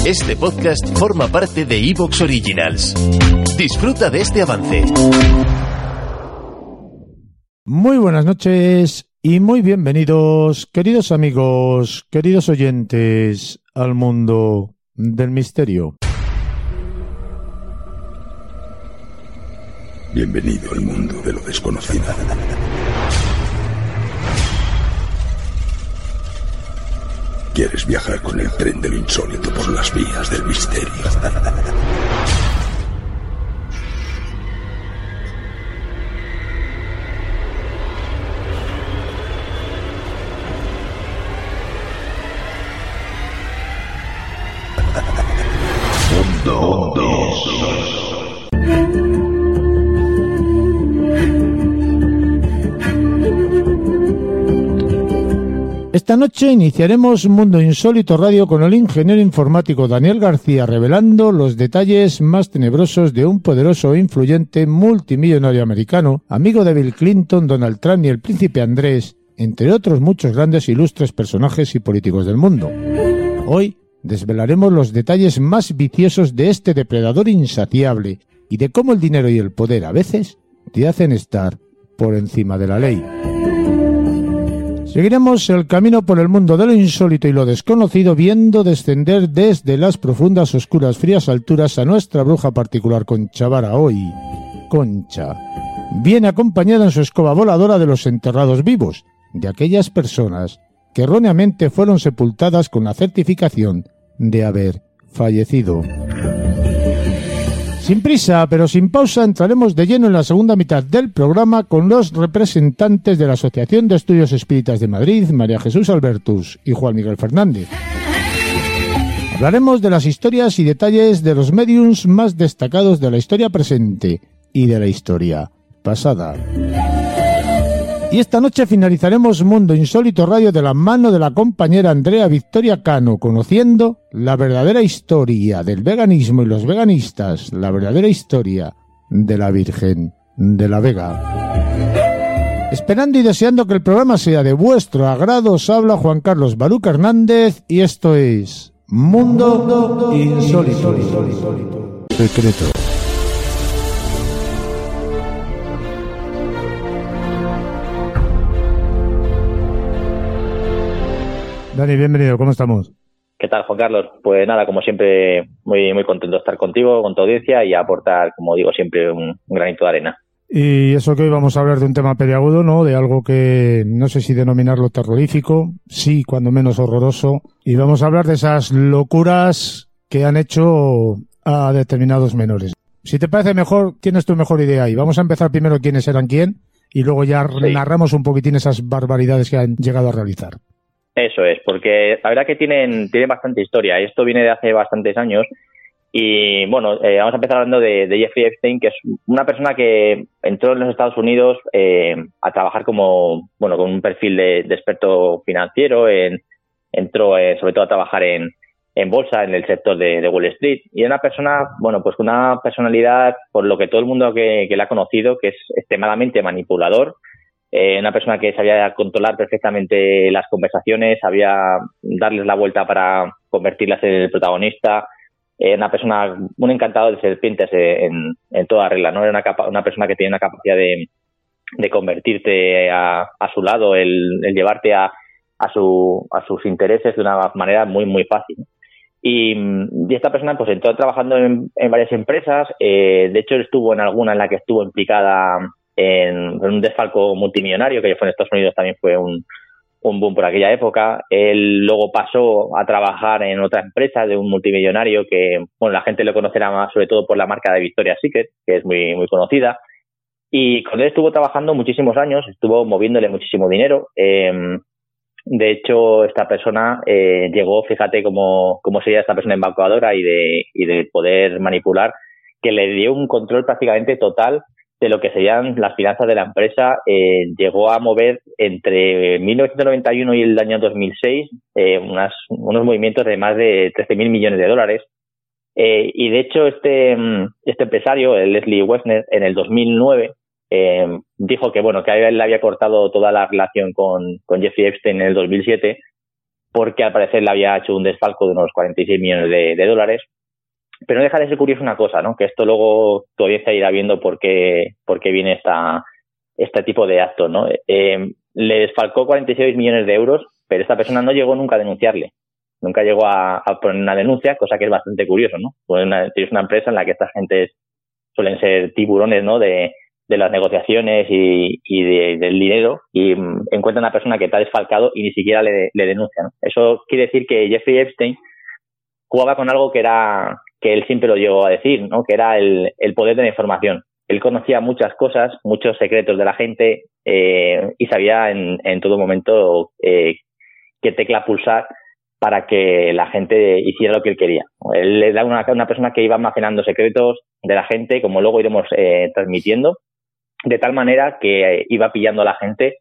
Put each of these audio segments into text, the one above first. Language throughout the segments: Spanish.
Este podcast forma parte de Evox Originals. Disfruta de este avance. Muy buenas noches y muy bienvenidos, queridos amigos, queridos oyentes, al mundo del misterio. Bienvenido al mundo de lo desconocido. ¿Quieres viajar con el tren de lo insólito por las vías del misterio? Esta noche iniciaremos Mundo Insólito Radio con el ingeniero informático Daniel García revelando los detalles más tenebrosos de un poderoso e influyente multimillonario americano, amigo de Bill Clinton, Donald Trump y el príncipe Andrés, entre otros muchos grandes e ilustres personajes y políticos del mundo. Hoy desvelaremos los detalles más viciosos de este depredador insaciable y de cómo el dinero y el poder a veces te hacen estar por encima de la ley. Seguiremos el camino por el mundo de lo insólito y lo desconocido viendo descender desde las profundas, oscuras, frías alturas a nuestra bruja particular Concha Vara hoy. Concha. Viene acompañada en su escoba voladora de los enterrados vivos, de aquellas personas que erróneamente fueron sepultadas con la certificación de haber fallecido. Sin prisa, pero sin pausa, entraremos de lleno en la segunda mitad del programa con los representantes de la Asociación de Estudios Espíritas de Madrid, María Jesús Albertus y Juan Miguel Fernández. Hablaremos de las historias y detalles de los mediums más destacados de la historia presente y de la historia pasada. Y esta noche finalizaremos Mundo Insólito Radio de la mano de la compañera Andrea Victoria Cano, conociendo la verdadera historia del veganismo y los veganistas, la verdadera historia de la Virgen de la Vega. Esperando y deseando que el programa sea de vuestro agrado, os habla Juan Carlos Baruca Hernández y esto es Mundo Insólito. Secreto. Dani, bienvenido, ¿cómo estamos? ¿Qué tal, Juan Carlos? Pues nada, como siempre, muy, muy contento de estar contigo, con tu audiencia y aportar, como digo, siempre un, granito de arena. Y eso que hoy vamos a hablar de un tema peliagudo, ¿no? De algo que no sé si denominarlo terrorífico, sí, cuando menos horroroso. Y vamos a hablar de esas locuras que han hecho a determinados menores. Si te parece mejor, tienes tu mejor idea ahí. Vamos a empezar primero quiénes eran quién y luego ya narramos un poquitín esas barbaridades que han llegado a realizar. Eso es, porque la verdad que tienen, tienen bastante historia. Esto viene de hace bastantes años. Y bueno, eh, vamos a empezar hablando de, Jeffrey Epstein, que es una persona que entró en los Estados Unidos eh, a trabajar como, bueno, con un perfil de, experto financiero. En, entró eh, sobre todo a trabajar en, en bolsa, en el sector de, Wall Street. Y es una persona, bueno, pues con una personalidad, por lo que todo el mundo que, que la ha conocido, que es extremadamente manipulador eh, una persona que sabía controlar perfectamente las conversaciones, sabía darles la vuelta para convertirlas en el protagonista, eh, una persona, un encantador de serpientes en, en toda regla, ¿no? Era una, capa, una persona que tiene una capacidad de, de convertirte a, a, su lado, el, el llevarte a, a, su, a sus intereses de una manera muy, muy fácil. Y, y, esta persona pues entró trabajando en, en varias empresas, eh, de hecho estuvo en alguna en la que estuvo implicada en, un desfalco multimillonario, que fue en Estados Unidos también fue un, un boom por aquella época. Él luego pasó a trabajar en otra empresa de un multimillonario que, bueno, la gente lo conocerá más sobre todo por la marca de Victoria's Secret, que es muy, muy conocida. Y con él estuvo trabajando muchísimos años, estuvo moviéndole muchísimo dinero. Eh, De hecho, esta persona eh, llegó, fíjate cómo, cómo sería esta persona embaucadora y de, y de poder manipular, que le dio un control prácticamente total de lo que serían las finanzas de la empresa. Eh, llegó a mover entre 1991 y el año 2006 eh, unos movimientos de más de 13.000 millones de dólares. Eh, y de hecho, este, mm, este empresario, el Leslie Wexner, en el 2009 eh, dijo que bueno que él había cortado toda la relación con, con Jeffrey Epstein en el 2007 porque al parecer le había hecho un desfalco de unos 46 millones de, dólares. Pero no deja de ser curioso una cosa, ¿no? Que esto luego todavía se irá viendo por qué, por qué viene esta, este tipo de acto, ¿no? Eh, le desfalcó 46 millones de euros, pero esta persona no llegó nunca a denunciarle. Nunca llegó a, poner una denuncia, cosa que es bastante curioso, ¿no? Pues una, empresa en la que esta gente suelen ser tiburones, ¿no? De, de las negociaciones y, del dinero y mm, encuentra una persona que está desfalcado y ni siquiera le, le denuncia. Eso quiere decir que Jeffrey Epstein jugaba con algo que era que él siempre lo llegó a decir, ¿no? que era el, poder de la información. Él conocía muchas cosas, muchos secretos de la gente eh, y sabía en, en todo momento eh, qué tecla pulsar para que la gente hiciera lo que él quería. Él era una, una persona que iba almacenando secretos de la gente, como luego iremos eh, transmitiendo, de tal manera que iba pillando a la gente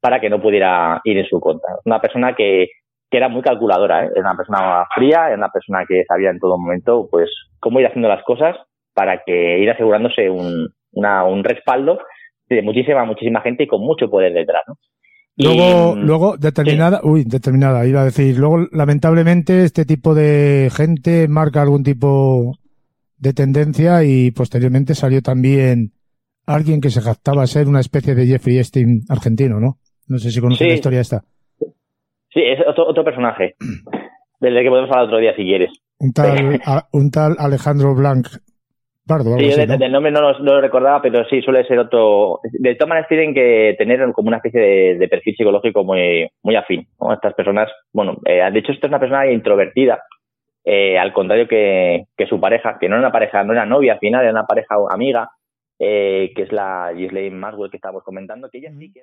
para que no pudiera ir en su contra. Una persona que, que era muy calculadora, ¿eh? era una persona fría, era una persona que sabía en todo momento pues cómo ir haciendo las cosas para que ir asegurándose un, una, un respaldo de muchísima, muchísima gente y con mucho poder detrás. ¿no? Luego, luego determinada, uy, determinada, iba a decir, luego lamentablemente este tipo de gente marca algún tipo de tendencia y posteriormente salió también alguien que se jactaba ser una especie de Jeffrey Epstein argentino, ¿no? No sé si conoces la historia esta. Sí, es otro, otro personaje, del que podemos hablar otro día si quieres. Un tal, un tal Alejandro Blanc Pardo. Sí, del nombre no lo, recordaba, pero sí, suele ser otro. De todas maneras, tienen que tener como una especie de, perfil psicológico muy, muy afín. Estas personas, bueno, eh, de hecho, esta es una persona introvertida, eh, al contrario que, que, su pareja, que no era una pareja, no era novia, al final era una pareja amiga, eh, que es la Ghislaine Maxwell que estábamos comentando, que ella sí que...